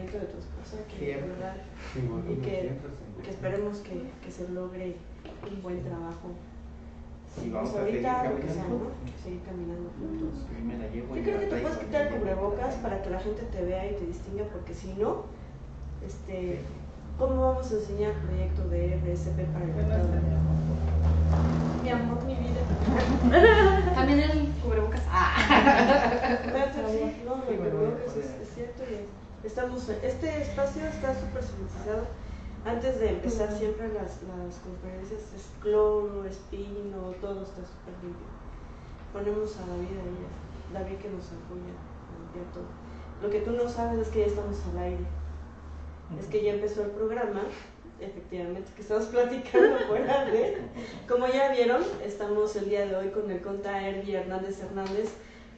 movimiento de tu esposa, que verdad, y que, que esperemos que, que, se logre un buen trabajo. Sí, vamos pues ahorita lo que sea, ¿no? Seguir caminando juntos. Yo creo que te puedes quitar el cubrebocas para que la gente te vea y te distinga, porque si no, este, ¿cómo vamos a enseñar el proyecto de RSP para el mercado? Mi amor, mi vida. También el cubrebocas. Ah. No, el cubrebocas es, cierto. Estamos, este espacio está súper silenciado. Antes de empezar siempre las, las conferencias es cloro, espino, todo está súper limpio. Ponemos a David ahí, David que nos apoya a limpiar todo. Lo que tú no sabes es que ya estamos al aire. Es que ya empezó el programa efectivamente, que estamos platicando fuera de. Como ya vieron, estamos el día de hoy con el conta Herbie Hernández Hernández,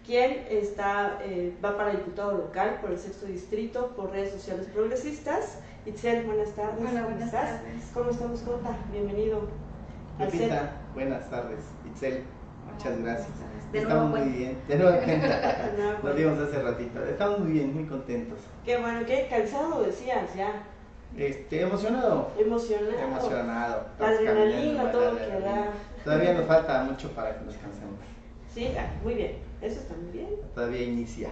quien está, eh, va para diputado local por el sexto distrito, por redes sociales progresistas. Itzel, buenas tardes. Hola, buenas tardes. ¿Cómo estamos, conta? Bienvenido. Lupita, buenas tardes. Itzel, muchas gracias. De Estamos muy bien. De nuevo Nos vimos hace ratito. Estamos muy bien, muy contentos. Qué bueno, qué cansado decías ya. Este, emocionado. Emocionado. Emocionado. La adrenalina, todo lo que da. Todavía nos falta mucho para que nos cansemos. Sí, ah, muy bien. Eso está muy bien. Todavía inicia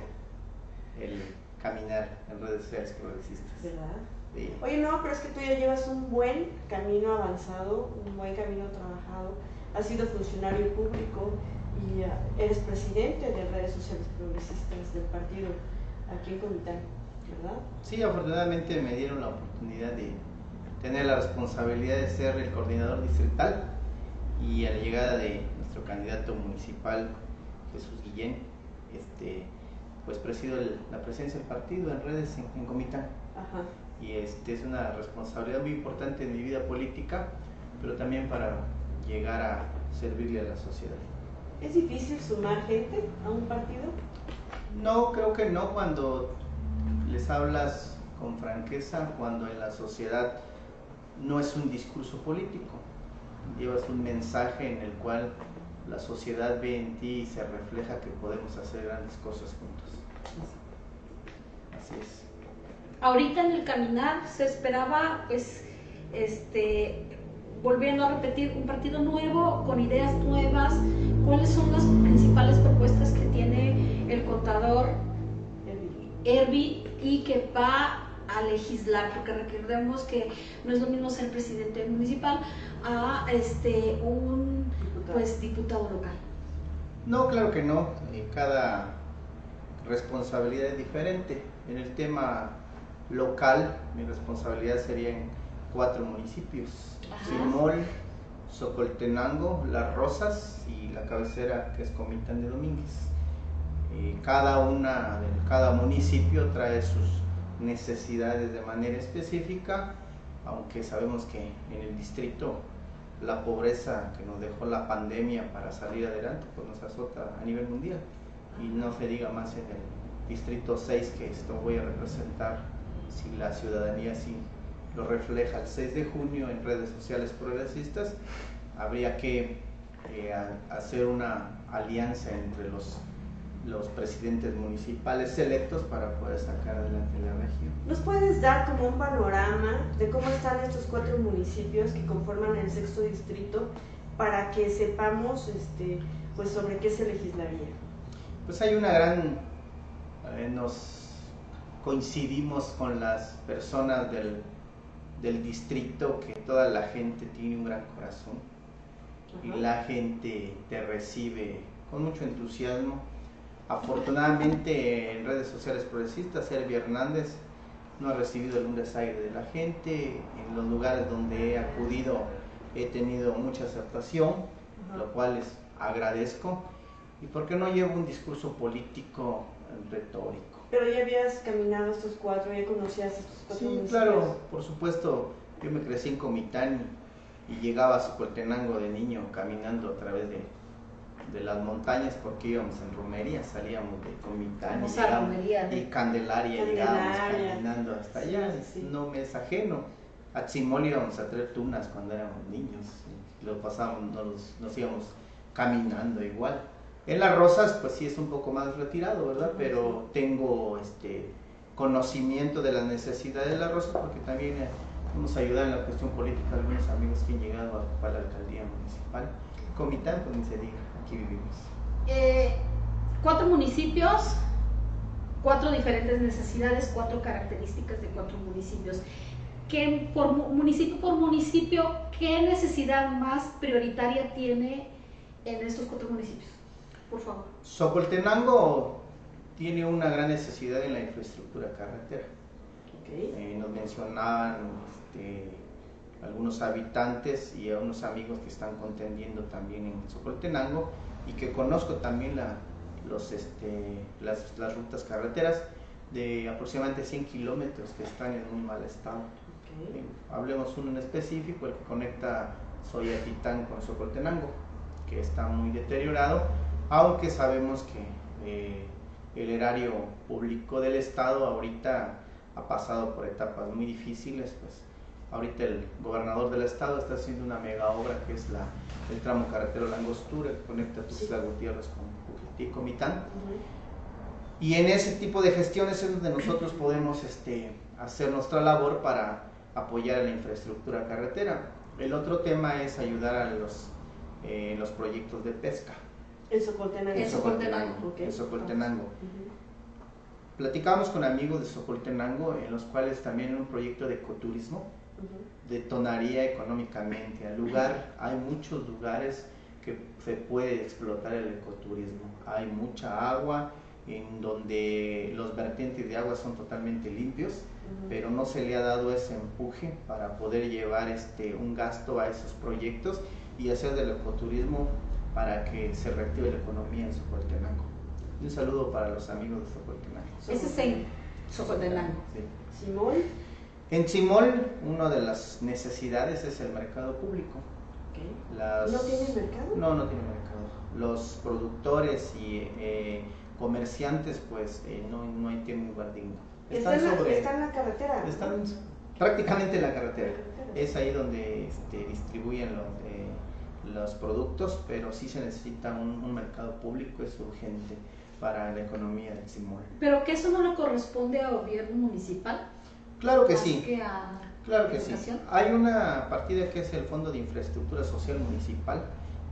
el caminar en redes sociales progresistas. ¿Verdad? Sí. Oye, no, pero es que tú ya llevas un buen camino avanzado, un buen camino trabajado. Has sido funcionario público y ah, eres presidente de redes sociales progresistas del partido aquí en Comitán. Sí, afortunadamente me dieron la oportunidad de tener la responsabilidad de ser el coordinador distrital y a la llegada de nuestro candidato municipal Jesús Guillén, este, pues presido la presencia del partido en redes en, Comitán. Y este es una responsabilidad muy importante en mi vida política, pero también para llegar a servirle a la sociedad. ¿Es difícil sumar gente a un partido? No, creo que no cuando les hablas con franqueza cuando en la sociedad no es un discurso político, llevas un mensaje en el cual la sociedad ve en ti y se refleja que podemos hacer grandes cosas juntos. Así es. Ahorita en el caminar se esperaba, pues, este, volviendo a repetir, un partido nuevo, con ideas nuevas. ¿Cuáles son las principales propuestas que tiene el contador Herbie y que va a legislar, porque recordemos que no es lo mismo ser presidente municipal a este un. Pues diputado local. No, claro que no. Eh, cada responsabilidad es diferente. En el tema local, mi responsabilidad sería en cuatro municipios: Simol, Socoltenango, Las Rosas y la cabecera que es Comitán de Domínguez cada una, cada municipio trae sus necesidades de manera específica, aunque sabemos que en el distrito la pobreza que nos dejó la pandemia para salir adelante pues nos azota a nivel mundial. Y no se diga más en el distrito 6 que esto voy a representar si la ciudadanía sí lo refleja el 6 de junio en redes sociales progresistas habría que eh, hacer una alianza entre los los presidentes municipales electos para poder sacar adelante la región. ¿Nos puedes dar como un panorama de cómo están estos cuatro municipios que conforman el sexto distrito para que sepamos este, pues sobre qué se legislaría? Pues hay una gran, eh, nos coincidimos con las personas del, del, distrito que toda la gente tiene un gran corazón y la gente te recibe con mucho entusiasmo Afortunadamente en redes sociales progresistas, Sergio Hernández no ha recibido el desaire de la gente. En los lugares donde he acudido he tenido mucha aceptación, lo cual les agradezco. ¿Y por qué no llevo un discurso político retórico? Pero ya habías caminado estos cuatro, ya conocías estos cuatro. Sí, claro, por supuesto. Yo me crecí en Comitán y llegaba a Socoltenango de niño caminando a través de de las montañas porque íbamos en romería, salíamos de Comitán y, Candelaria, llegábamos caminando hasta allá, no me es ajeno. A Tzimol íbamos a traer tunas cuando éramos niños, lo pasábamos, nos, nos, íbamos caminando igual. En las rosas, pues sí es un poco más retirado, ¿verdad? Pero tengo este conocimiento de las necesidades de la Rosa, porque también eh, nos ayuda en la cuestión política algunos amigos que han llegado a ocupar la alcaldía municipal. Comitán, pues ni se diga, aquí vivimos. Eh, cuatro municipios, cuatro diferentes necesidades, cuatro características de cuatro municipios. ¿Qué, por municipio por municipio, ¿qué necesidad más prioritaria tiene en estos cuatro municipios? Por favor. Socoltenango tiene una gran necesidad en la infraestructura carretera. Eh, nos mencionaban este, algunos habitantes y a unos amigos que están contendiendo también en Socoltenango y que conozco también la, los, este, las, las, rutas carreteras de aproximadamente 100 kilómetros que están en muy mal estado. Eh, hablemos uno en específico, el que conecta Soyatitán con Socoltenango, que está muy deteriorado, aunque sabemos que eh, el erario público del Estado ahorita ha pasado por etapas muy difíciles, pues ahorita el gobernador del estado está haciendo una mega obra que es la, el tramo carretero Langostura que conecta Tuxtla Gutiérrez con Comitán. Y en ese tipo de gestiones es donde nosotros podemos este, hacer nuestra labor para apoyar la infraestructura carretera. El otro tema es ayudar a los, eh, los proyectos de pesca. En Socoltenango. En Socoltenango. En Socoltenango. Platicábamos con amigos de Socoltenango, en los cuales también un proyecto de ecoturismo detonaría económicamente. Al lugar, hay muchos lugares que se puede explotar el ecoturismo. Hay mucha agua en donde los vertientes de agua son totalmente limpios, pero no se le ha dado ese empuje para poder llevar este, un gasto a esos proyectos y hacer del ecoturismo para que se reactive la economía en Socoltenango. Un saludo para los amigos de Socoltenango. Ese es en Socoltenango. Simón. En Simol, una de las necesidades es el mercado público. ¿No tiene mercado? No, no tiene mercado. Los productores y eh, comerciantes, pues, eh, no, no tienen lugar digno. Están, ¿Está, sobre, ¿Está en la carretera? Están prácticamente en la carretera. Es ahí donde este, distribuyen los, eh, los productos, pero sí se necesita un, un mercado público, es urgente para la economía de Simol. ¿Pero que eso no le corresponde al gobierno municipal? Claro que sí. claro que sí. Hay una partida que es el Fondo de Infraestructura Social Municipal,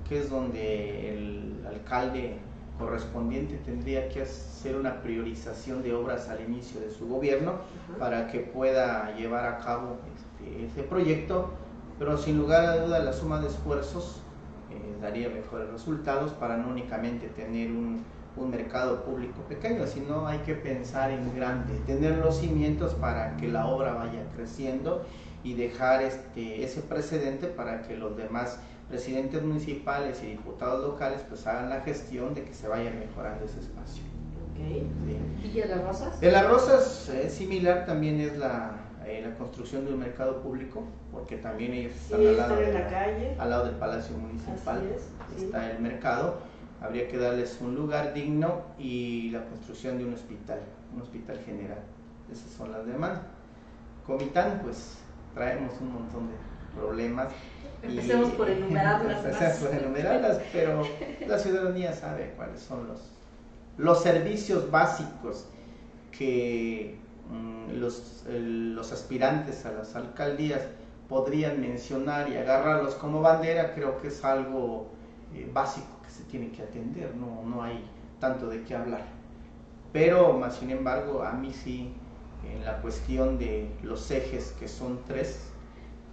que es donde el alcalde correspondiente tendría que hacer una priorización de obras al inicio de su gobierno para que pueda llevar a cabo este, ese proyecto, pero sin lugar a duda la suma de esfuerzos eh, daría mejores resultados para no únicamente tener un, un mercado público pequeño, sino hay que pensar en grande, tener los cimientos para que la obra vaya creciendo y dejar este, ese precedente para que los demás presidentes municipales y diputados locales pues hagan la gestión de que se vaya mejorando ese espacio. ¿Y en las rosas? En las rosas es similar, también es la, eh, la construcción de un mercado público, porque también ellos están al, lado al lado del Palacio Municipal, está el mercado habría que darles un lugar digno y la construcción de un hospital, un hospital general. Esas son las demandas. Comitán, pues traemos un montón de problemas. Empecemos por enumerarlas. Empecemos por enumerarlas, pero la ciudadanía sabe cuáles son los, los servicios básicos que mm, los, los aspirantes a las alcaldías podrían mencionar y agarrarlos como bandera, creo que es algo eh, básico se tiene que atender, no, no hay tanto de qué hablar. Pero, más sin embargo, a mí sí, en la cuestión de los ejes, que son tres,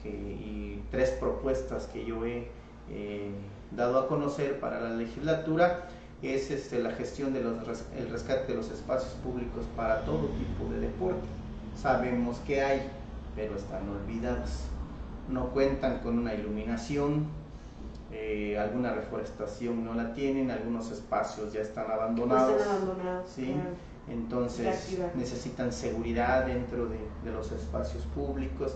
que, y tres propuestas que yo he eh, dado a conocer para la legislatura, es este, la gestión del el rescate de los espacios públicos para todo tipo de deporte. Sabemos que hay, pero están olvidados. No cuentan con una iluminación, eh, alguna reforestación no la tienen, algunos espacios ya están abandonados. ¿sí? Entonces necesitan seguridad dentro de, de, los espacios públicos.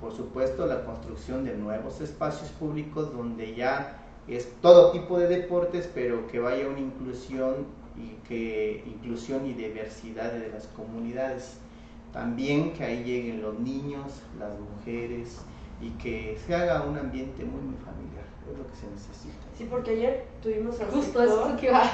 Por supuesto, la construcción de nuevos espacios públicos donde ya es todo tipo de deportes, pero que vaya una inclusión y que inclusión y diversidad de las comunidades. También que ahí lleguen los niños, las mujeres y que se haga un ambiente muy, muy familiar es lo que se necesita. Sí, porque ayer tuvimos al Justo sector, que va.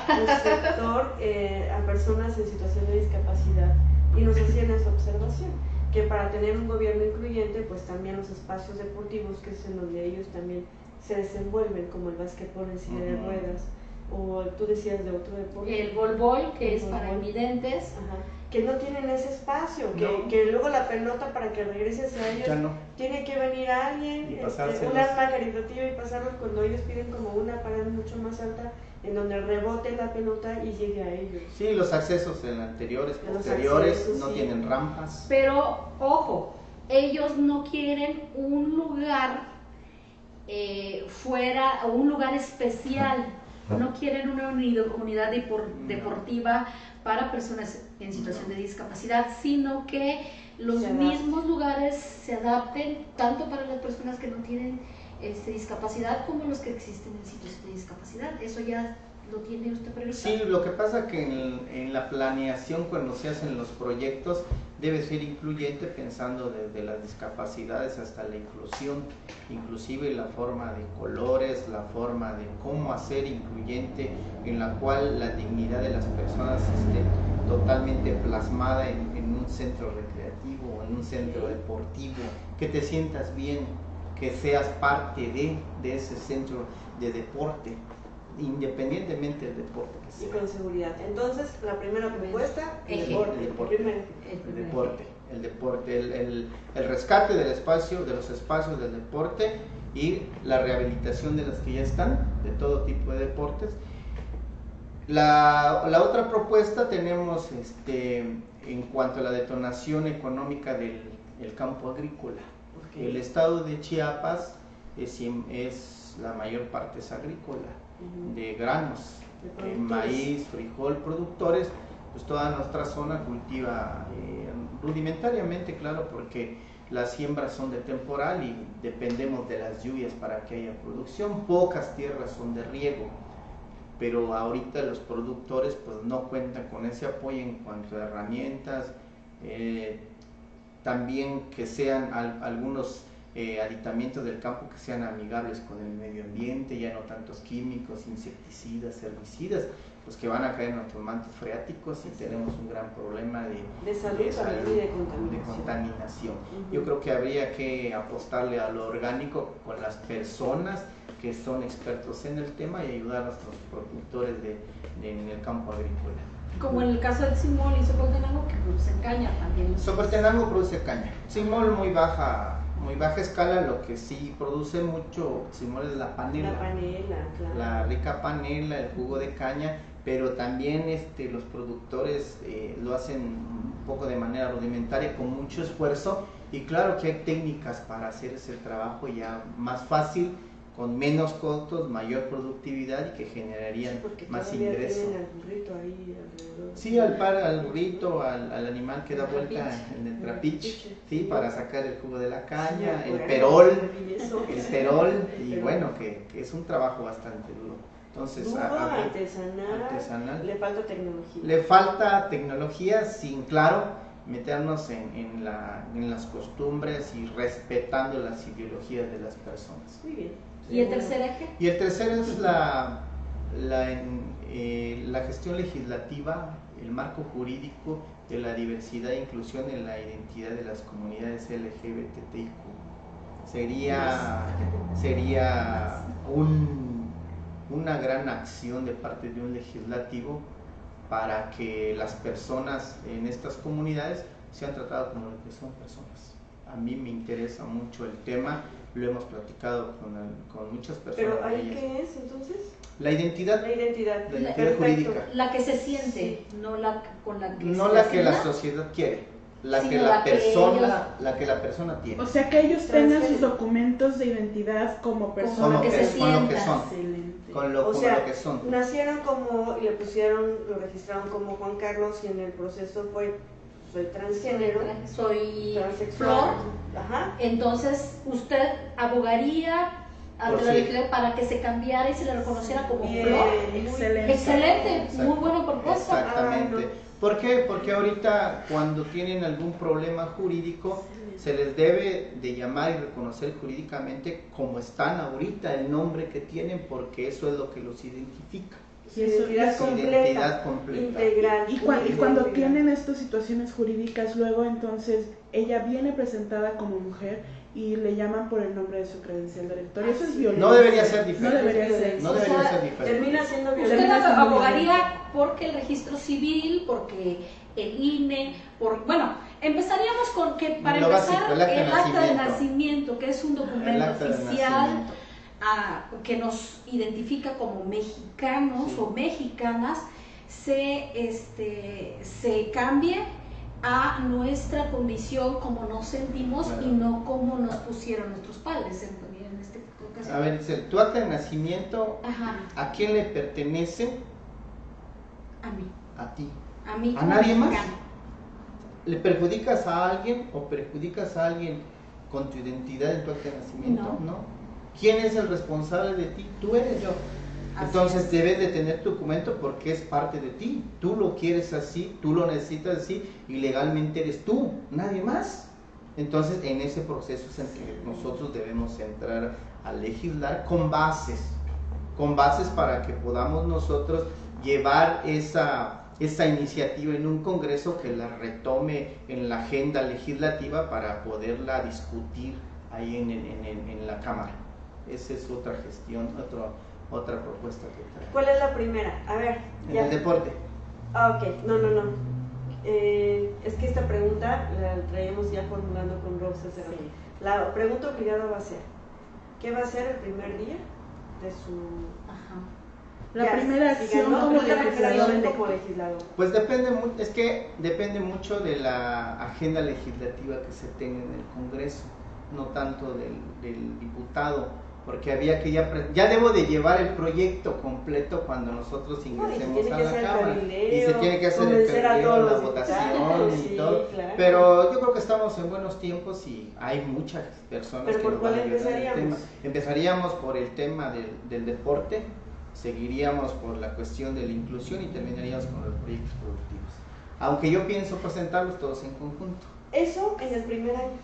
sector eh, a personas en situación de discapacidad y nos hacían esa observación, que para tener un gobierno incluyente, pues también los espacios deportivos, que es en donde ellos también se desenvuelven, como el básquetbol en silla de ruedas, o tú decías de otro deporte. El volbol, que es para invidentes. Que no tienen ese espacio, que, que, luego la pelota para que regrese a ellos tiene que venir alguien, este, un caritativa y pasarlos cuando ellos piden como una parada mucho más alta en donde rebote la pelota y llegue a ellos. Sí, los accesos en anteriores, posteriores, no tienen rampas. Pero, ojo, ellos no quieren un lugar eh, fuera, o un lugar especial no quieren una unidad deportiva para personas en situación de discapacidad, sino que los mismos lugares se adapten tanto para las personas que no tienen este, discapacidad como los que existen en situación de discapacidad. Eso ya lo tiene usted previsto. Sí, lo que pasa que en, en, la planeación cuando se hacen los proyectos debe ser incluyente pensando desde las discapacidades hasta la inclusión, inclusive la forma de colores, la forma de cómo hacer incluyente en la cual la dignidad de las personas esté totalmente plasmada en, en un centro recreativo, en un centro deportivo, que te sientas bien, que seas parte de, de ese centro de deporte independientemente del deporte que sea. Y con seguridad. Entonces, la primera propuesta, el deporte. El deporte. El, deporte. El deporte, el, el, rescate del espacio, de los espacios del deporte y la rehabilitación de las que ya están, de todo tipo de deportes. La, la otra propuesta tenemos este, en cuanto a la detonación económica del el campo agrícola. El estado de Chiapas es, es la mayor parte es agrícola de granos, de maíz, frijol, productores, pues toda nuestra zona cultiva eh, rudimentariamente, claro, porque las siembras son de temporal y dependemos de las lluvias para que haya producción, pocas tierras son de riego, pero ahorita los productores pues no cuentan con ese apoyo en cuanto a herramientas, eh, también que sean algunos eh, aditamientos del campo que sean amigables con el medio ambiente, ya no tantos químicos, insecticidas, herbicidas, pues que van a caer en nuestros mantos freáticos y tenemos un gran problema de, de salud, y de contaminación. Yo creo que habría que apostarle a lo orgánico con las personas que son expertos en el tema y ayudar a nuestros productores de, en el campo agrícola. Como en el caso del Simol y Socotenango que producen caña también. Socotenango produce caña. Simol muy baja muy baja escala, lo que sí produce mucho Simón es la panela. La panela, claro. La rica panela, el jugo de caña, pero también este, los productores eh, lo hacen un poco de manera rudimentaria, con mucho esfuerzo, y claro que hay técnicas para hacer ese trabajo ya más fácil con menos costos, mayor productividad y que generarían más ingresos. Sí, al par, al burrito, al, al animal que da vuelta en el trapiche, sí, para sacar el jugo de la caña, el perol, el perol, y bueno, que, es un trabajo bastante duro. Entonces, artesanal, le falta tecnología. Le falta tecnología, sin claro, meternos en, en, la, en las costumbres y respetando las ideologías de las personas. Muy bien. ¿Y el tercer eje? Y el tercero es la, eh, la gestión legislativa, el marco jurídico de la diversidad e inclusión en la identidad de las comunidades LGBTIQ. Sería, sería un, una gran acción de parte de un legislativo para que las personas en estas comunidades sean tratadas como lo que son personas. A mí me interesa mucho el tema lo hemos platicado con, con muchas personas. ¿Pero ahí qué es entonces? La identidad. La identidad. La identidad jurídica. La que se siente, no la con la que No la que la sociedad quiere. La que la, persona, la que la persona tiene. O sea que ellos tengan sus documentos de identidad como personas que, se con lo que son. Con lo, o sea, que son. Nacieron como, le pusieron, lo registraron como Juan Carlos y en el proceso fue soy transgénero, soy flor, entonces usted abogaría para que se cambiara y se le reconociera como flor. Excelente. Excelente, muy buena propuesta. Exactamente. ¿Por qué? Porque ahorita cuando tienen algún problema jurídico se les debe de llamar y reconocer jurídicamente como están ahorita el nombre que tienen porque eso es lo que los identifica. Su identidad, Su completa, identidad completa. integral. Y, única, cuando integral. tienen estas situaciones jurídicas, luego entonces ella viene presentada como mujer y le llaman por el nombre de su credencial de elector. Y eso es violencia. No debería ser diferente. No debería ser. No O debería sea, ser diferente. Termina siendo Usted violencia. Siendo abogaría porque el registro civil, porque el INE, por bueno, empezaríamos con que para Lo empezar básico, el acta de el acta de nacimiento. que es un documento oficial ah, que nos identifica como mexicanos Sí. o mexicanas, se este se cambie a nuestra condición como nos sentimos Claro. y no como nos pusieron nuestros padres en, en este caso. A ver, dice, tu acta de nacimiento, Ajá, ¿a quién le pertenece? a mí, A ti. a mí ¿A nadie más? ¿Le perjudicas a alguien o perjudicas a alguien con tu identidad en tu acta de nacimiento? No. ¿Quién es el responsable de ti? Tú eres yo. Así Entonces es. debes de tener tu documento porque es parte de ti. Tú lo quieres así, tú lo necesitas así y legalmente eres tú, nadie más. Entonces en ese proceso es en que nosotros debemos entrar a legislar con bases, con bases para que podamos nosotros llevar esa, esa iniciativa en un Congreso que la retome en la agenda legislativa para poderla discutir ahí en, en- en- en la Cámara. Esa es otra gestión, otro, otra propuesta que trae. ¿Cuál es la primera? A ver, En ya. el deporte. Ah, ok, no, no, no. Eh, es que esta pregunta la traíamos ya formulando con rato. La pregunta obligada va a ser, ¿qué va a ser el primer día de su... Ajá. La Ya, primera si acción ganó, como legislador como legislador. Pues depende, mu- es que depende mucho de la agenda legislativa que se tenga en el Congreso, no tanto del, del diputado, porque había que ya, ya debo de llevar el proyecto completo cuando nosotros ingresemos a la Cámara. Y se tiene que hacer el todos la votación y sí, todo. claro. Pero yo creo que estamos en buenos tiempos y hay muchas personas ¿Pero que por nos van a cuál ayudar en el empezaríamos? tema. Empezaríamos por el tema del, del deporte, seguiríamos por la cuestión de la inclusión y terminaríamos con los proyectos productivos. Aunque yo pienso presentarlos todos en conjunto. Eso en el primer año.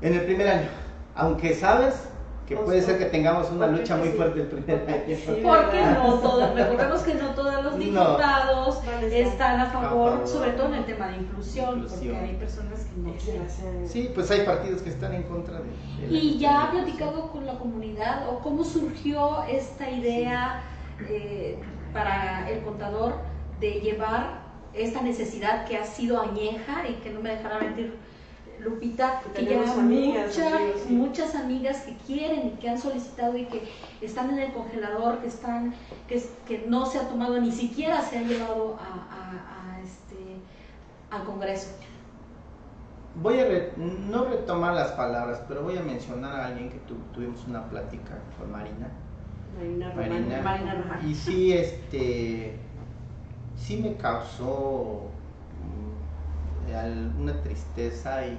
En el primer año, aunque sabes que O puede sea, ser que tengamos una lucha muy sí. fuerte el primer año. Sí. Porque no todos, recordemos que no todos los diputados están a favor, a favor. sobre todo en el tema de inclusión, Inclusión. porque hay personas que no quieren. Sí, pues hay partidos que están en contra de... de la- Y ya ha platicado con la comunidad o cómo surgió esta idea eh, para el contador de llevar esta necesidad que ha sido añeja y que no me dejará mentir Lupita, Que que ya tenemos amigas, mucha- amigos, sí. muchas amigas que quieren y que han solicitado y que están en el congelador, que están, que, no se ha tomado, ni siquiera se ha llevado a, a- a este, al Congreso. Voy a re- no retomar las palabras, pero voy a mencionar a alguien que tu- tuvimos una plática con Marina. Marina. Marina. Marina Román. Y sí, este, sí me causó mm, una tristeza y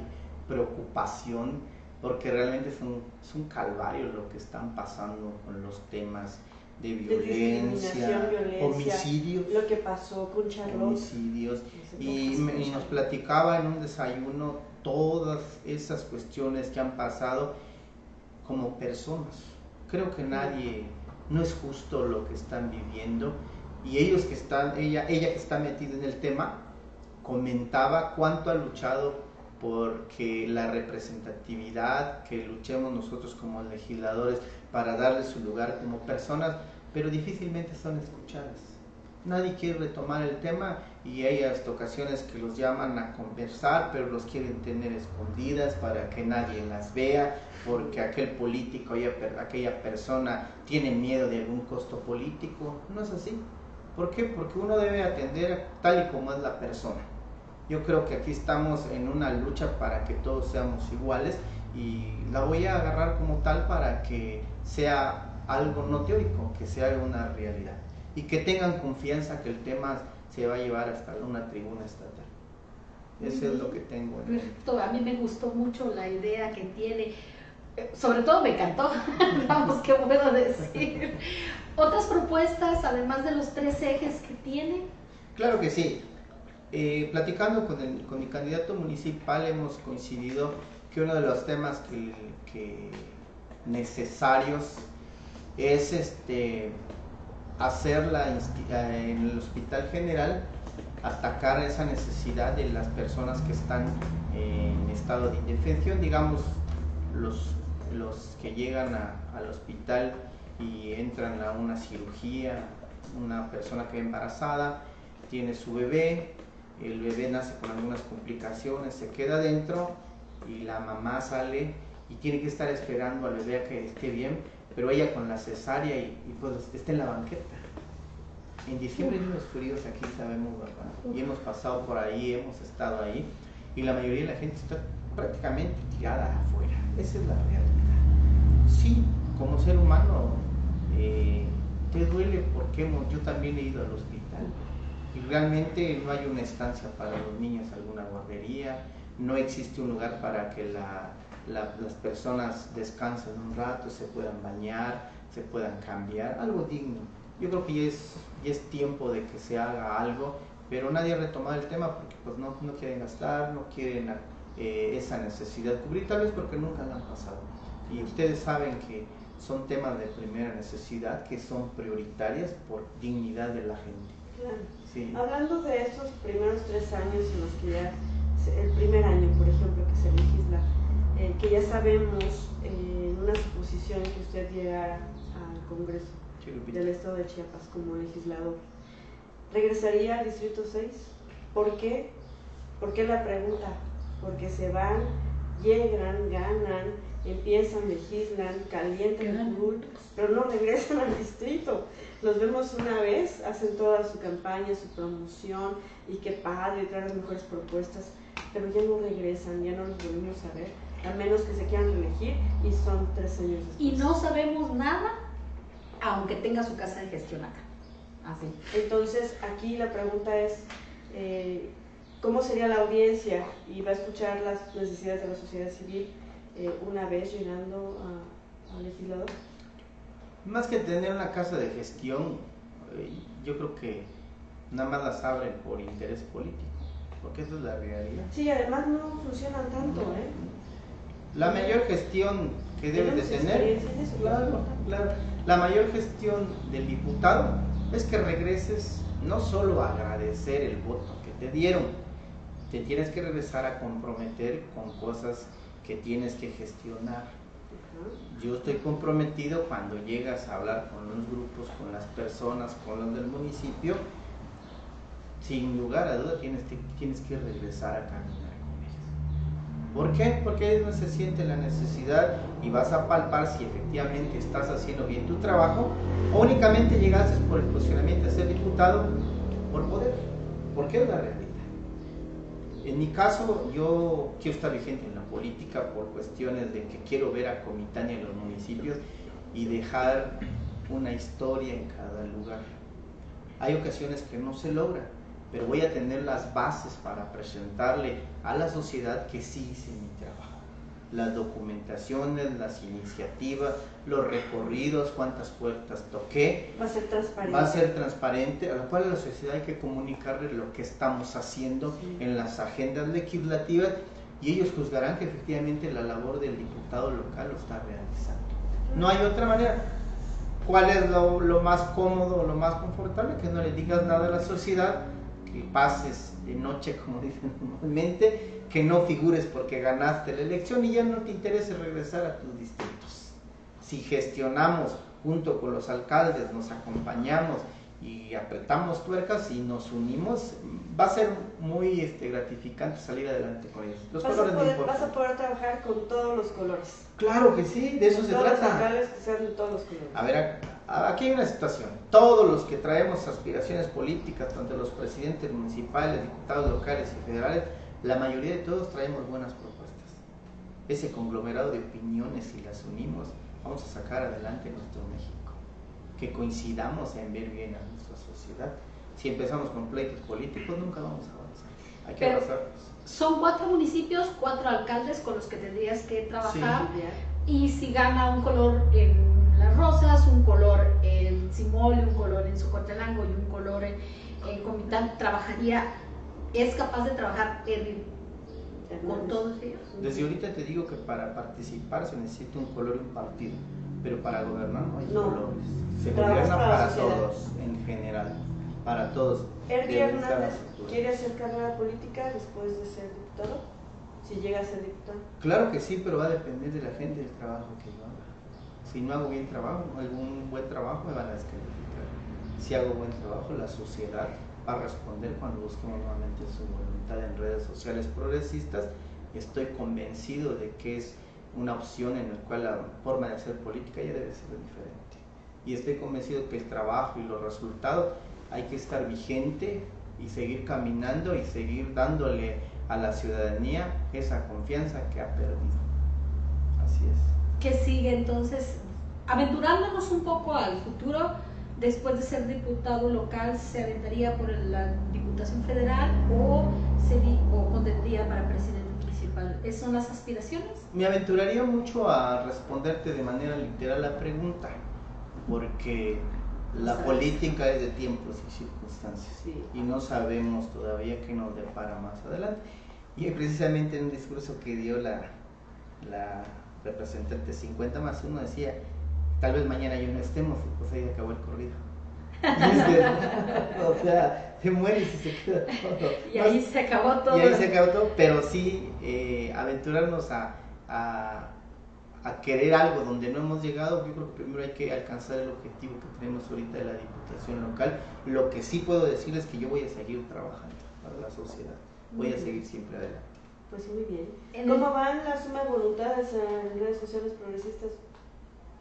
preocupación porque realmente es un, es un calvario lo que están pasando con los temas de violencia, discriminación, violencia. homicidios, Lo que pasó con Charlotte. homicidios y, me- y nos platicaba en un desayuno todas esas cuestiones que han pasado como personas. Creo que nadie, no es justo lo que están viviendo y ellos que están, ella, ella que está metida en el tema, comentaba cuánto ha luchado porque la representatividad, que luchemos nosotros como legisladores para darle su lugar como personas, pero difícilmente son escuchadas. Nadie quiere retomar el tema y hay ocasiones que los llaman a conversar, pero los quieren tener escondidas para que nadie las vea, porque aquel político, aquella persona tiene miedo de algún costo político. No es así. ¿Por qué? Porque uno debe atender tal y como es la persona. Yo creo que aquí estamos en una lucha para que todos seamos iguales y la voy a agarrar como tal para que sea algo no teórico, que sea una realidad y que tengan confianza que el tema se va a llevar hasta una tribuna estatal. Eso es lo que tengo. en a mí me gustó mucho la idea que tiene, Eh, sobre todo me encantó, vamos, ¿qué puedo decir? Otras propuestas, además de los tres ejes que tiene, Claro que sí. Eh, platicando con, el- con mi candidato municipal hemos coincidido que uno de los temas que, necesarios es este hacerla en el hospital general, atacar esa necesidad de las personas que están en estado de indefensión, digamos, los, los que llegan al hospital y entran a una cirugía, una persona que es embarazada, tiene su bebé, el bebé nace con algunas complicaciones, se queda dentro y la mamá sale y tiene que estar esperando al bebé a que esté bien, pero ella con la cesárea y, pues está en la banqueta. En diciembre hay unos fríos aquí, sabemos, ¿verdad? Y hemos pasado por ahí, hemos estado ahí, y la mayoría de la gente está prácticamente tirada afuera. Esa es la realidad. Sí, como ser humano, eh, te duele porque yo también he ido hospital y realmente no hay una estancia para los niños, alguna guardería, no existe un lugar para que las personas descansen un rato, se puedan bañar, se puedan cambiar, algo digno. Yo creo que ya es, tiempo de que se haga algo, pero nadie ha retomado el tema porque pues, no, no quieren gastar, no quieren eh, esa necesidad cubrir, tal vez porque nunca la han pasado. Y ustedes saben que son temas de primera necesidad que son prioritarias por dignidad de la gente. Hablando de esos primeros tres años en los que ya, el primer año, por ejemplo, que se legisla, eh, que ya sabemos eh, en una suposición que usted llegara al Congreso del Estado de Chiapas como legislador, ¿regresaría al Distrito 6? ¿Por qué? ¿Por qué la pregunta? Porque se van, llegan, ganan, empiezan, legislan, calientan el pero no regresan al distrito. Los vemos una vez, hacen toda su campaña, su promoción, y qué padre, traen las mejores propuestas, pero ya no regresan, ya no los volvemos a ver, a menos que se quieran reelegir y son tres años después. Y no sabemos nada, aunque tenga su casa de gestión acá. Así. Entonces, aquí la pregunta es, eh, ¿cómo sería la audiencia? Y va a escuchar las necesidades de la sociedad civil eh, una vez llegando al legislador? Más que tener una casa de gestión, eh, yo creo que nada más las abren por interés político, porque esa es la realidad. Sí, además no funcionan tanto, ¿eh? La mayor gestión que debe de tener, claro, claro, la mayor gestión del diputado es que regreses no solo a agradecer el voto que te dieron, te tienes que regresar a comprometer con cosas que tienes que gestionar. Yo estoy comprometido cuando llegas a hablar con los grupos, con las personas, con los del municipio, sin lugar a duda tienes que, tienes que regresar a caminar con ellos. ¿Por qué? Porque ellos no se siente la necesidad y vas a palpar si efectivamente estás haciendo bien tu trabajo o únicamente llegaste por el posicionamiento de ser diputado por poder. Porque es la realidad. En mi caso, yo quiero estar vigente en la política por cuestiones de que quiero ver a Comitania en los municipios y dejar una historia en cada lugar. Hay ocasiones que no se logra, pero voy a tener las bases para presentarle a la sociedad que sí hice mi trabajo las documentaciones, las iniciativas, los recorridos, cuántas puertas toqué. Va a ser transparente. Va a ser transparente, a la cual a la sociedad hay que comunicarle lo que estamos haciendo en las agendas legislativas y ellos juzgarán que efectivamente la labor del diputado local lo está realizando. No hay otra manera. ¿Cuál es lo, lo más cómodo, lo más confortable? Que no le digas nada a la sociedad, que pases de noche, como dicen normalmente, que no figures porque ganaste la elección y ya no te interese regresar a tus distritos. Si gestionamos junto con los alcaldes, nos acompañamos y apretamos tuercas y nos unimos, va a ser muy este, gratificante salir adelante con ellos. Los vas, colores a poder, vas a poder trabajar con todos los colores. Claro que sí, de eso se todos trata. Los alcaldes que sean de todos los colores. A ver, aquí hay una situación. Todos los que traemos aspiraciones políticas, tanto los presidentes municipales, diputados locales y federales, la mayoría de todos traemos buenas propuestas. Ese conglomerado de opiniones, si las unimos, vamos a sacar adelante nuestro México. Que coincidamos en ver bien a nuestra sociedad. Si empezamos con pleitos políticos, nunca vamos a avanzar. Hay que avanzar. Son cuatro municipios, cuatro alcaldes con los que tendrías que trabajar. Y si gana un color en Las Rosas, un color en Simol, un color en Socotelango y un color en, en Comitán, trabajaría es capaz de trabajar con todos ellos. Desde ahorita te digo que para participar se necesita un color y un partido. pero para gobernar no hay No. colores. Se gobierna para todos, en general, para todos. Erdi Hernández quiere hacer carrera política después de ser diputado, si llega a ser diputado. Claro que sí, pero va a depender de la gente del trabajo que yo haga. Si no hago bien trabajo, algún buen trabajo me van a descalificar. Si hago buen trabajo, la sociedad a responder cuando busquemos nuevamente su voluntad en redes sociales progresistas. Estoy convencido de que es una opción en la cual la forma de hacer política ya debe ser diferente. Y estoy convencido que el trabajo y los resultados hay que estar vigente y seguir caminando y seguir dándole a la ciudadanía esa confianza que ha perdido. Así es. ¿Qué sigue entonces? Aventurándonos un poco al futuro, después de ser diputado local, ¿se aventaría por la Diputación Federal o, o contendría para presidente municipal? ¿Esas son las aspiraciones? Me aventuraría mucho a responderte de manera literal la pregunta, porque la Sabes. política es de tiempos y circunstancias Sí. y no sabemos todavía qué nos depara más adelante. Y precisamente en un discurso que dio la, la representante 50 más 1 decía, tal vez mañana yo no estemos, y pues ahí acabó el corrido. O sea, se muere y se queda todo. Y No ahí se acabó todo. y ahí se acabó todo, pero sí eh, aventurarnos a, a, a querer algo donde no hemos llegado, yo creo que primero hay que alcanzar el objetivo que tenemos ahorita de la Diputación local. Lo que sí puedo decir es que yo voy a seguir trabajando para la sociedad, voy a seguir siempre adelante. Pues muy bien. En ¿Cómo van las sumas voluntades en redes sociales progresistas?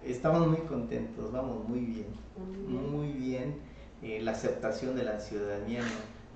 Estamos muy contentos, vamos muy bien, Muy bien. Eh, la aceptación de la ciudadanía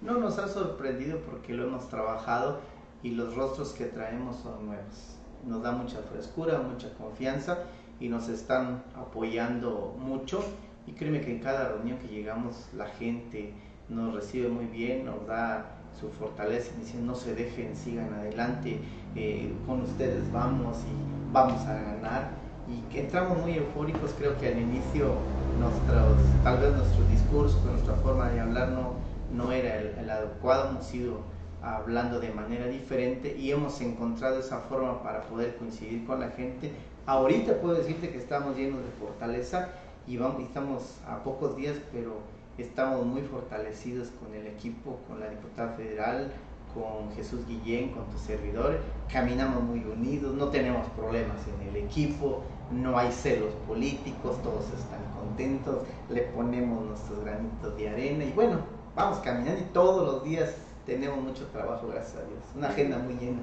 no, no nos ha sorprendido porque lo hemos trabajado y los rostros que traemos son nuevos. Nos da mucha frescura, mucha confianza y nos están apoyando mucho. Y créeme que en cada reunión que llegamos la gente nos recibe muy bien, nos da su fortaleza y dice no se dejen, sigan adelante, eh, con ustedes vamos y vamos a ganar y que entramos muy eufóricos, creo que al inicio nuestros, tal vez nuestro discurso, nuestra forma de hablar no, no era el, el adecuado, hemos ido hablando de manera diferente y hemos encontrado esa forma para poder coincidir con la gente. Ahorita puedo decirte que estamos llenos de fortaleza y vamos, estamos a pocos días, pero estamos muy fortalecidos con el equipo, con la diputada federal, con Jesús Guillén, con tu servidor, caminamos muy unidos, no tenemos problemas en el equipo, no hay celos políticos, todos están contentos, le ponemos nuestros granitos de arena y bueno, vamos caminando y todos los días tenemos mucho trabajo, gracias a Dios, una agenda muy llena.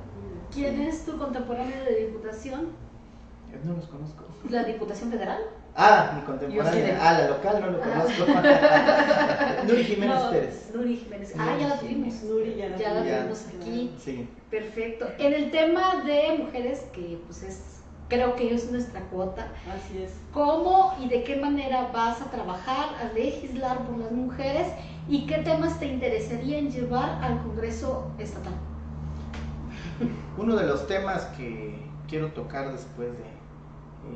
¿Quién es tu contemporáneo de diputación? No los conozco. ¿La Diputación Federal? Ah, mi contemporánea. Ah, la local no lo Ah. conozco. Nuri Jiménez No, Pérez. Nuri Jiménez. Ah, ya la tuvimos. Nuri ya la Ya la Ya. tuvimos aquí. Sí. Perfecto. En el tema de mujeres, que pues es, creo que es nuestra cuota, Así es. ¿cómo y de qué manera vas a trabajar, a legislar por las mujeres y qué temas te interesarían llevar al Congreso Estatal? Uno de los temas que quiero tocar después de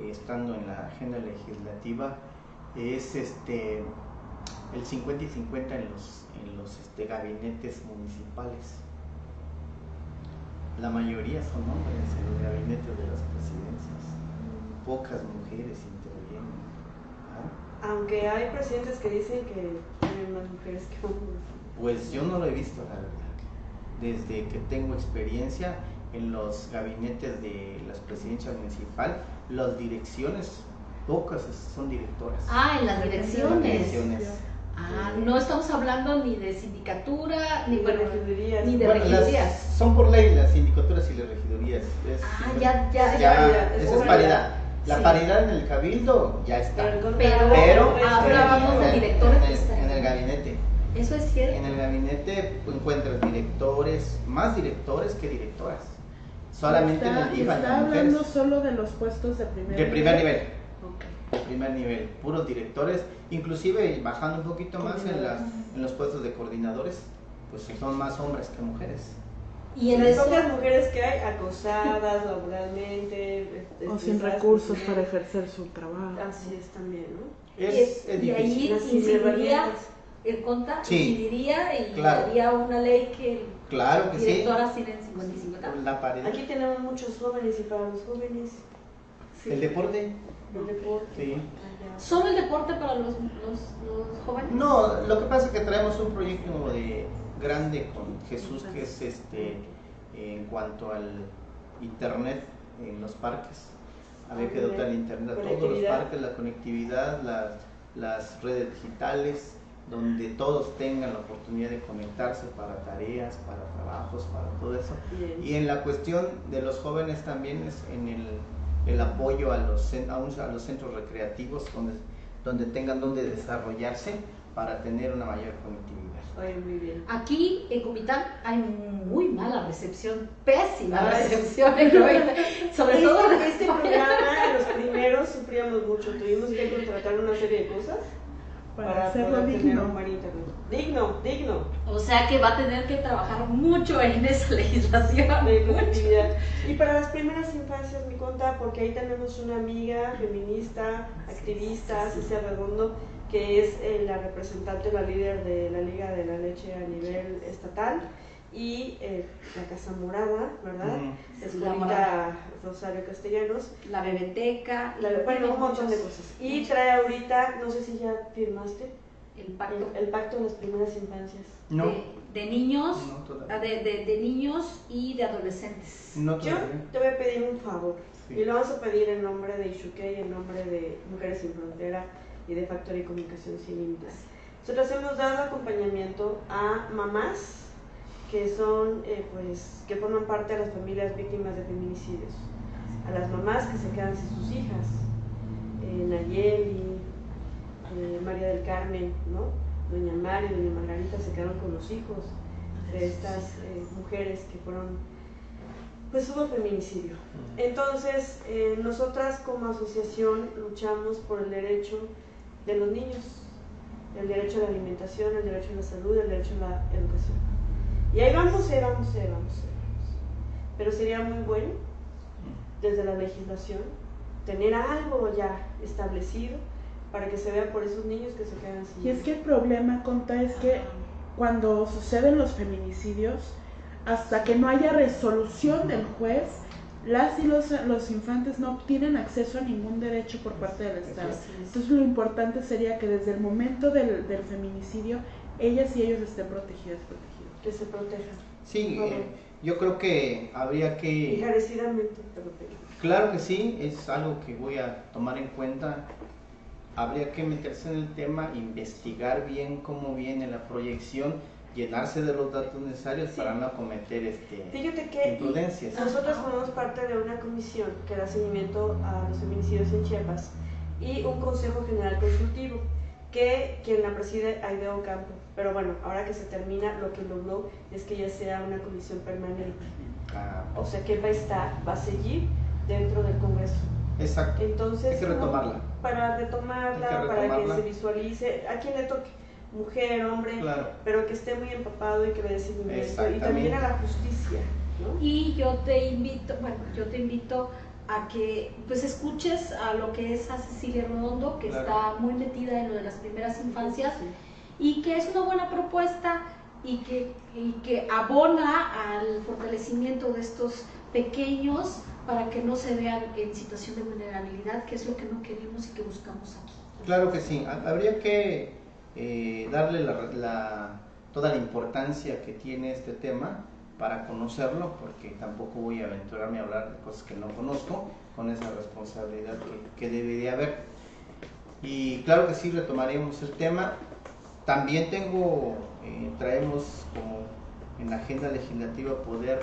eh, estando en la agenda legislativa es este el 50 y 50 en los en los este, gabinetes municipales. La mayoría son hombres en los gabinetes de las presidencias. Pocas mujeres intervienen. ¿ah? Aunque hay presidentes que dicen que tienen más mujeres que hombres. Pues yo no lo he visto, la verdad. Desde que tengo experiencia en los gabinetes de las presidencias municipal, las direcciones, pocas son directoras. Ah, en las direcciones. Direcciones. Ah, no estamos hablando ni de sindicatura, ni, Ni de regidurías. ni de Bueno, las- regidurías. son por ley las sindicaturas y las regidurías. Es- Ah, ya, ya, ya, ya, esa es paridad. La Sí. paridad en el cabildo ya está. Pero, Pero- de en el- directores en el, están- en el gabinete. Eso es cierto. En el gabinete encuentras directores, más directores que directoras. Solamente en el DIFA está hablando mujeres. solo de los puestos de primer De primer nivel. De primer nivel, puros directores, inclusive bajando un poquito más en, las, en los puestos de coordinadores, pues son más hombres que mujeres. Y en Las pocas mujeres que hay acosadas laboralmente. este, O sin recursos para ejercer su trabajo. Así es también, ¿no? Es, y, es y ahí incidiría el CONTA, Sí. incidiría y Claro. haría una ley que Claro que sí. directoras tienen 50 y 50. La paridad. Aquí tenemos muchos jóvenes y para los jóvenes ¿El deporte? El deporte. Sí. ¿Solo el deporte para los, los, los jóvenes? No, lo que pasa es que traemos un proyecto de grande con Jesús que es este en cuanto al internet en los parques. Había que dotar el internet a todos los parques, la conectividad, las, las redes digitales, donde todos tengan la oportunidad de conectarse para tareas, para trabajos, para todo eso. Bien. Y en la cuestión de los jóvenes también es en el, el apoyo a los, a, un- a los centros recreativos donde, donde tengan donde desarrollarse para tener una mayor conectividad. Oye, muy bien. Aquí en Comitán hay muy mala recepción, pésima Ay, recepción, sobre todo Este, este programa, los primeros sufríamos mucho. Tuvimos que contratar una serie de cosas Para hacerlo poder tener digno. un buen internet. Digno, digno. O sea que va a tener que trabajar mucho en esa legislación. conectividad. Y para las primeras infancias, mi conta, porque ahí tenemos una amiga feminista, activista, Cecilia Redondo, que es eh, la representante, la líder de la Liga de la Leche a nivel estatal, y eh, la Casa Morada, ¿verdad? Mm. Escuelita Rosario Castellanos, La bebeteca, la- bueno, un montón de cosas. Y trae ahorita, no sé si ya firmaste, el pacto el, el pacto de las primeras infancias. No, de, de niños, no ah, de, de- de niños y de adolescentes. No Yo te voy a pedir un favor. Sí. Y lo vamos a pedir en nombre de Ishuquei, en nombre de Mujeres Sin Frontera y de Factoría y Comunicación Sin Límites. Nosotros hemos dado acompañamiento a mamás que son, eh, pues, que forman parte de las familias víctimas de feminicidios. A las mamás que se quedan sin sus hijas. Eh, Nayeli, eh, María del Carmen, ¿no? Doña María, Doña Margarita se quedaron con los hijos de estas mujeres que fueron, pues hubo feminicidio. Entonces, nosotras como asociación luchamos por el derecho de los niños, el derecho a la alimentación, el derecho a la salud, el derecho a la educación. Y ahí vamos, ahí vamos, ahí vamos, ahí vamos. Pero sería muy bueno, desde la legislación, tener algo ya establecido para que se vea por esos niños que se quedan sin Y es que el problema, Conta, es que cuando suceden los feminicidios, hasta que no haya resolución del juez, las y los, los infantes no obtienen acceso a ningún derecho por parte del Estado. Entonces lo importante sería que desde el momento del, del feminicidio, ellas y ellos estén protegidas, protegidos. Que se protejan. Sí, eh, yo creo que habría que... Encarecidamente protejan. Claro que sí, es algo que voy a tomar en cuenta. Habría que meterse en el tema, investigar bien cómo viene la proyección, llenarse de los datos necesarios Sí. para no cometer este, Fíjate que imprudencias. nosotros formamos parte de una comisión que da seguimiento a los feminicidios en Chiapas y un consejo general consultivo que quien la preside Aideo Campo. Pero bueno, ahora que se termina, lo que logró es que ya sea una comisión permanente. Ah, O sea que va a estar, va a seguir dentro del Congreso. exacto. Entonces, Hay que ¿no? retomarla. para retomarla, que para que se visualice, a quien le toque, mujer, hombre, Claro. pero que esté muy empapado y que le dé seguimiento. Y también a la justicia, ¿no? Y yo te invito, bueno, yo te invito a que pues escuches a lo que es a Cecilia Redondo, que Claro. está muy metida en lo de las primeras infancias Sí. Y que es una buena propuesta y que, y que abona al fortalecimiento de estos pequeños para que no se vean en situación de vulnerabilidad, que es lo que no queremos y que buscamos aquí. Claro que sí, Ha- habría que eh, darle la, la- toda la importancia que tiene este tema para conocerlo, porque tampoco voy a aventurarme a hablar de cosas que no conozco, con esa responsabilidad que, que debe de haber. Y claro que sí, retomaremos el tema. También tengo, eh, traemos como en la agenda legislativa poder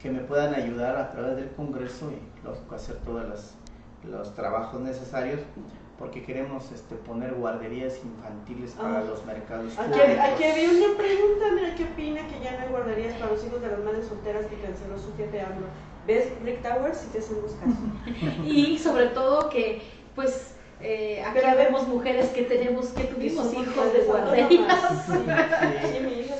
que me puedan ayudar a través del Congreso y lógico hacer todos los trabajos necesarios porque queremos este, poner guarderías infantiles para Ah. los mercados Aquí, públicos. aquí había una pregunta, mira, ¿qué opina que ya no hay guarderías para los hijos de las madres solteras que canceló su jefe AMLO? ¿Ves, Rick Towers, si te hacemos caso? Y sobre todo que pues eh, aquí Pero vemos mujeres que tenemos, que tuvimos hijos de guarderías. Sí, sí, mi hija.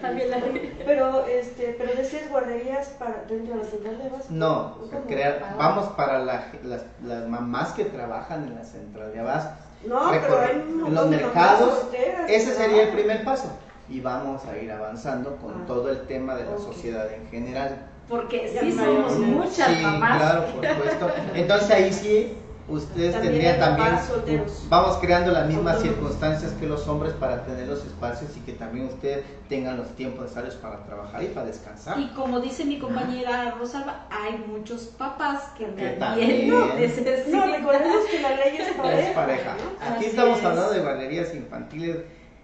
También la Pero, este, pero decías guarderías para dentro de la central de abastos. No, crear, Ah. vamos para la- las, las mamás que trabajan en la central de abastos. No, pero hay un los mercados, solteras ese sería el primer paso. Y vamos a ir avanzando con Ah. todo el tema de la sociedad en general. porque sí somos muchas sí, mamás. claro, por supuesto. Entonces ahí sí, ustedes También tendrían también, solteros. vamos creando las mismas Autónomos. circunstancias que los hombres para tener los espacios y que también ustedes tengan los tiempos necesarios para trabajar y para descansar. Y como dice mi compañera Rosalba, hay muchos papás que Que también necesitan. No, recordemos que la ley es pareja. Es pareja. ¿no? Aquí Así estamos es. hablando de guarderías infantiles,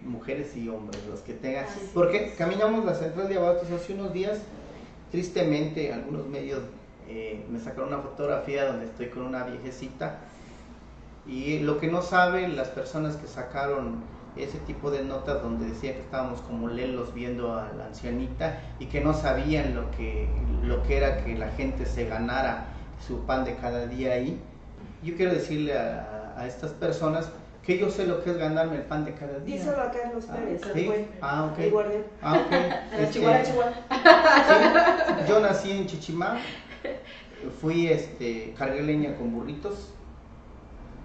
mujeres y hombres, los que tengan. Así Porque es. caminamos la central de abastos hace unos días, tristemente algunos medios eh, me sacaron una fotografía donde estoy con una viejecita y lo que no saben las personas que sacaron ese tipo de notas donde decía que estábamos como lelos viendo a la ancianita y que no sabían lo que, lo que era que la gente se ganara su pan de cada día ahí. Yo quiero decirle a, a estas personas que yo sé lo que es ganarme el pan de cada día. Díselo a Carlos Ah, Pérez, el Ah, ok. el. Ah, ok. A la Este, Chihuahua, Chihuahua. Sí, yo nací en Chichimá, fui, este, cargué leña con burritos,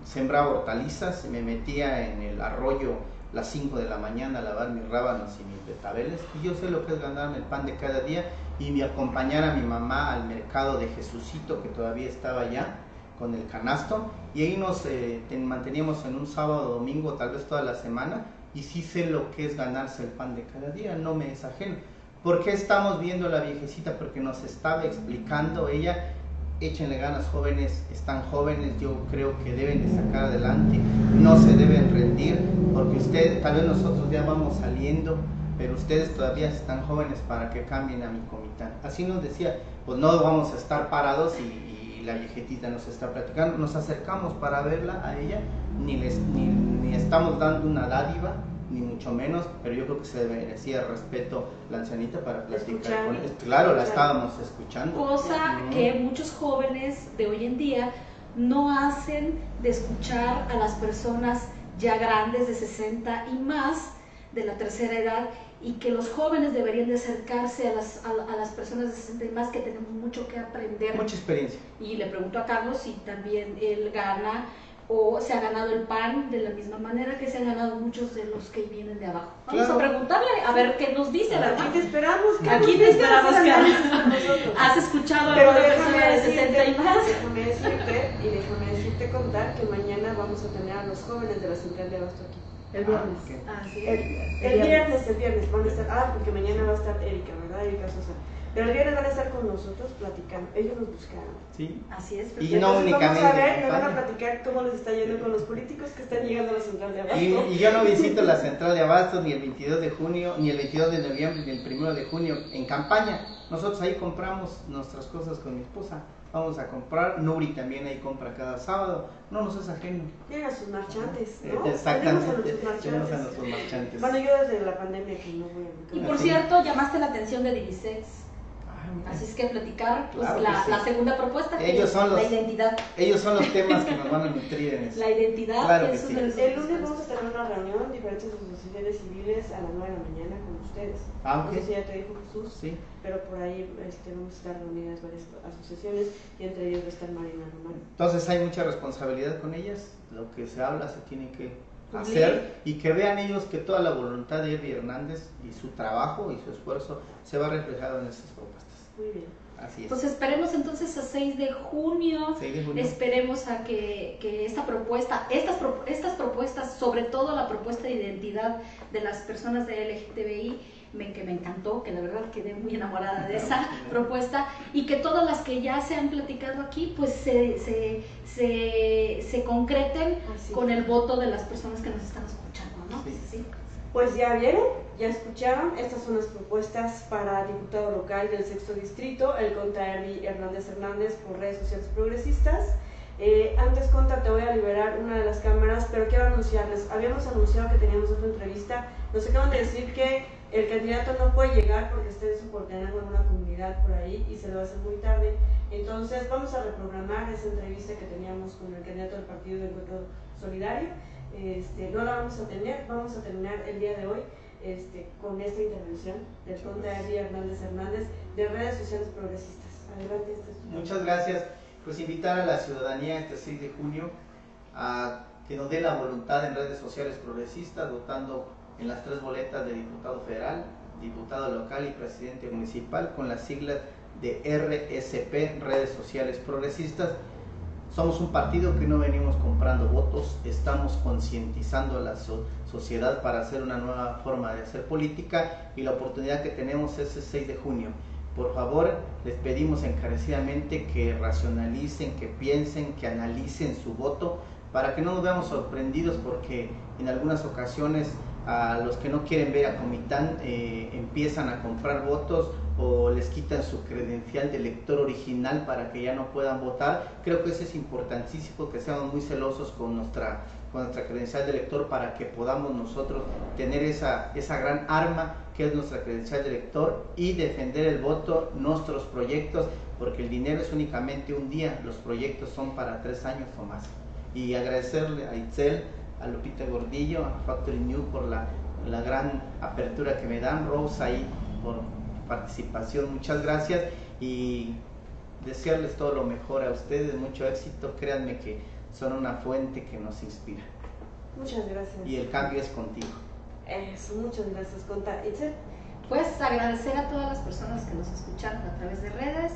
sembraba hortalizas, me metía en el arroyo las 5 de la mañana a lavar mis rábanos y mis betabeles, y yo sé lo que es ganarme el pan de cada día y me acompañar a mi mamá al mercado de Jesucito, que todavía estaba allá, con el canasto, y ahí nos eh, ten- manteníamos en un sábado, domingo, tal vez toda la semana, y sí sé lo que es ganarse el pan de cada día, no me es ajeno. ¿Por qué estamos viendo a la viejecita? Porque nos estaba explicando ella, échenle ganas jóvenes, están jóvenes, yo creo que deben de sacar adelante, no se deben rendir, porque ustedes, tal vez nosotros ya vamos saliendo, pero ustedes todavía están jóvenes para que cambien a mi comitán. Así nos decía, pues no vamos a estar parados y, y la viejetita nos está platicando, nos acercamos para verla a ella, ni, les, ni, ni estamos dando una dádiva, ni mucho menos, pero yo creo que se merecía respeto la ancianita para platicar con él. Claro, la estábamos escuchando. Cosa Ujú. que muchos jóvenes de hoy en día no hacen de escuchar a las personas ya grandes de 60 y más de la tercera edad y que los jóvenes deberían de acercarse a las, a, a las personas de 60 y más que tenemos mucho que aprender. Mucha experiencia. Y le pregunto a Carlos si también él gana o se ha ganado el pan de la misma manera que se han ganado muchos de los que vienen de abajo. Vamos Claro. a preguntarle a ver qué nos dice, Aquí ¿verdad? te esperamos, Carlos, Aquí te que esperamos, nosotros. ¿Has escuchado a Pero alguna déjame persona de 60 y más? déjame decirte y déjame decirte contar que mañana vamos a tener a los jóvenes de la central de abasto aquí. El viernes. Ah, ok. Así El, es. el viernes, el viernes van a estar, ah, porque mañana va a estar Erika, ¿verdad? Erika Sosa. Pero el viernes van a estar con nosotros platicando. Ellos nos buscaron. Sí. Así es. Y perfecto. no únicamente Vamos a ver, me van a platicar cómo les está yendo con los políticos que están llegando a la central de abasto. Y, y yo no visito la central de Abastos ni el 22 de junio, ni el 22 de noviembre, ni el 1 de junio en campaña. Nosotros ahí compramos nuestras cosas con mi esposa. Vamos a comprar. Nuri también ahí compra cada sábado. No nos es ajeno. Tienen a sus marchantes, ¿no? Eh, Exactamente. Tenemos a nuestros marchantes. Bueno, yo desde la pandemia que no voy a Y por cierto, llamaste la atención de Divisex. Así es que platicar pues, Claro que la, sí. la segunda propuesta, que Ellos es son los- la identidad. Ellos son los temas que nos van a nutrir en eso. La identidad Claro que sí. los El lunes vamos a tener una reunión, diferentes asociaciones civiles a las 9 de la mañana con ustedes. Ah, No sé si ya te dijo Jesús, Sí. pero por ahí este, vamos a estar reunidas varias asociaciones y entre ellos va a estar Marina Román. Entonces hay mucha responsabilidad con ellas. Lo que se habla se tiene que Cumplir. hacer y que vean ellos que toda la voluntad de Eddie Hernández y su trabajo y su esfuerzo se va reflejado en esas propuestas. Muy bien. Así es. Pues esperemos entonces a 6 de junio. 6 de junio. Esperemos a que, que esta propuesta, estas, pro- estas propuestas, sobre todo la propuesta de identidad de las personas de LGTBI, me, que me encantó, que la verdad quedé muy enamorada de esa propuesta, y que todas las que ya se han platicado aquí, pues se, se, se, se concreten Así. con el voto de las personas que nos están escuchando, ¿no? Sí. Sí. Pues ya vieron, ya escucharon, estas son las propuestas para diputado local del sexto distrito, el contra Hernández Hernández por redes sociales progresistas. Eh, antes, Conta, te voy a liberar una de las cámaras, pero quiero anunciarles, habíamos anunciado que teníamos otra entrevista, nos acaban de decir que el candidato no puede llegar porque está en su coordenado en una comunidad por ahí y se lo hacer muy tarde. Entonces vamos a reprogramar esa entrevista que teníamos con el candidato del Partido de Encuentro Solidario. Este, no la vamos a tener, vamos a terminar el día de hoy este, con esta intervención del conde Eli Hernández Hernández de redes sociales progresistas. Adelante, este Muchas gracias. Pues invitar a la ciudadanía este 6 de junio a que nos dé la voluntad en redes sociales progresistas, votando en las tres boletas de diputado federal, diputado local y presidente municipal con las siglas de RSP, Redes Sociales Progresistas. Somos un partido que no venimos comprando votos, estamos concientizando a la sociedad para hacer una nueva forma de hacer política y la oportunidad que tenemos es el 6 de junio. Por favor, les pedimos encarecidamente que racionalicen, que piensen, que analicen su voto para que no nos veamos sorprendidos porque en algunas ocasiones a los que no quieren ver a Comitán eh, empiezan a comprar votos o les quitan su credencial de elector original para que ya no puedan votar. Creo que eso es importantísimo, que seamos muy celosos con nuestra, con nuestra credencial de elector para que podamos nosotros tener esa, esa gran arma que es nuestra credencial de elector y defender el voto, nuestros proyectos, porque el dinero es únicamente un día, los proyectos son para tres años o más. Y agradecerle a Itzel, a Lupita Gordillo, a Factory New por la, la gran apertura que me dan, Rose ahí por participación, muchas gracias y desearles todo lo mejor a ustedes, mucho éxito, créanme que son una fuente que nos inspira. Muchas gracias. Y el cambio es contigo. Eso, muchas gracias, Conta. Itzel. Pues agradecer a todas las personas que nos escucharon a través de redes,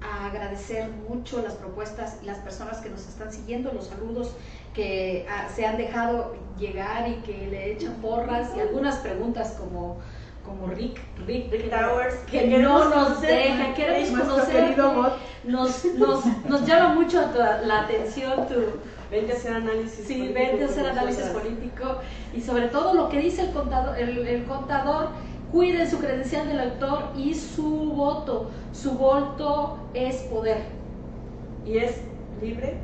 agradecer mucho las propuestas las personas que nos están siguiendo, los saludos que ah, se han dejado llegar y que le echan porras y algunas preguntas como como Rick, Rick, Rick Towers, que, no nos deja, queremos conocer, nos, nos, nos llama mucho la atención tu, Vente a hacer análisis sí, vente a hacer análisis político y sobre todo lo que dice el contador, el, el contador cuide su credencial del lector y su voto. Su voto es poder. Y es libre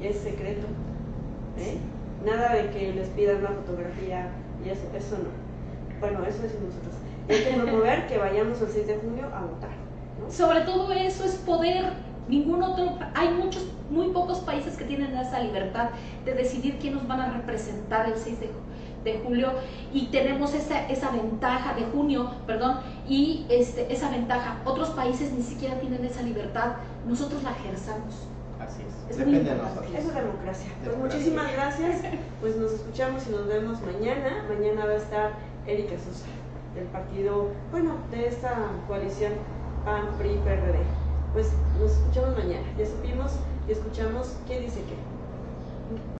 y es secreto. ¿eh? Nada de que les pidan una fotografía y eso, eso no. Bueno, eso es nosotros. Hay que promover que vayamos el 6 de junio a votar. Sobre todo eso es poder. Ningún otro, hay muchos, muy pocos países que tienen esa libertad de decidir quién nos van a representar el 6 de junio de julio y tenemos esa, esa ventaja de junio, perdón, y este, esa ventaja. Otros países ni siquiera tienen esa libertad, nosotros la ejercamos. Así es, depende de nosotros. Es democracia. Pues muchísimas gracias, pues nos escuchamos y nos vemos mañana. Mañana va a estar Erika Sosa, del partido, bueno, de esta coalición PAN, PRI, PRD. Pues nos escuchamos mañana. Ya supimos y escuchamos qué dice qué.